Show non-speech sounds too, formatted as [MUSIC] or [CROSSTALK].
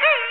Hey! [LAUGHS]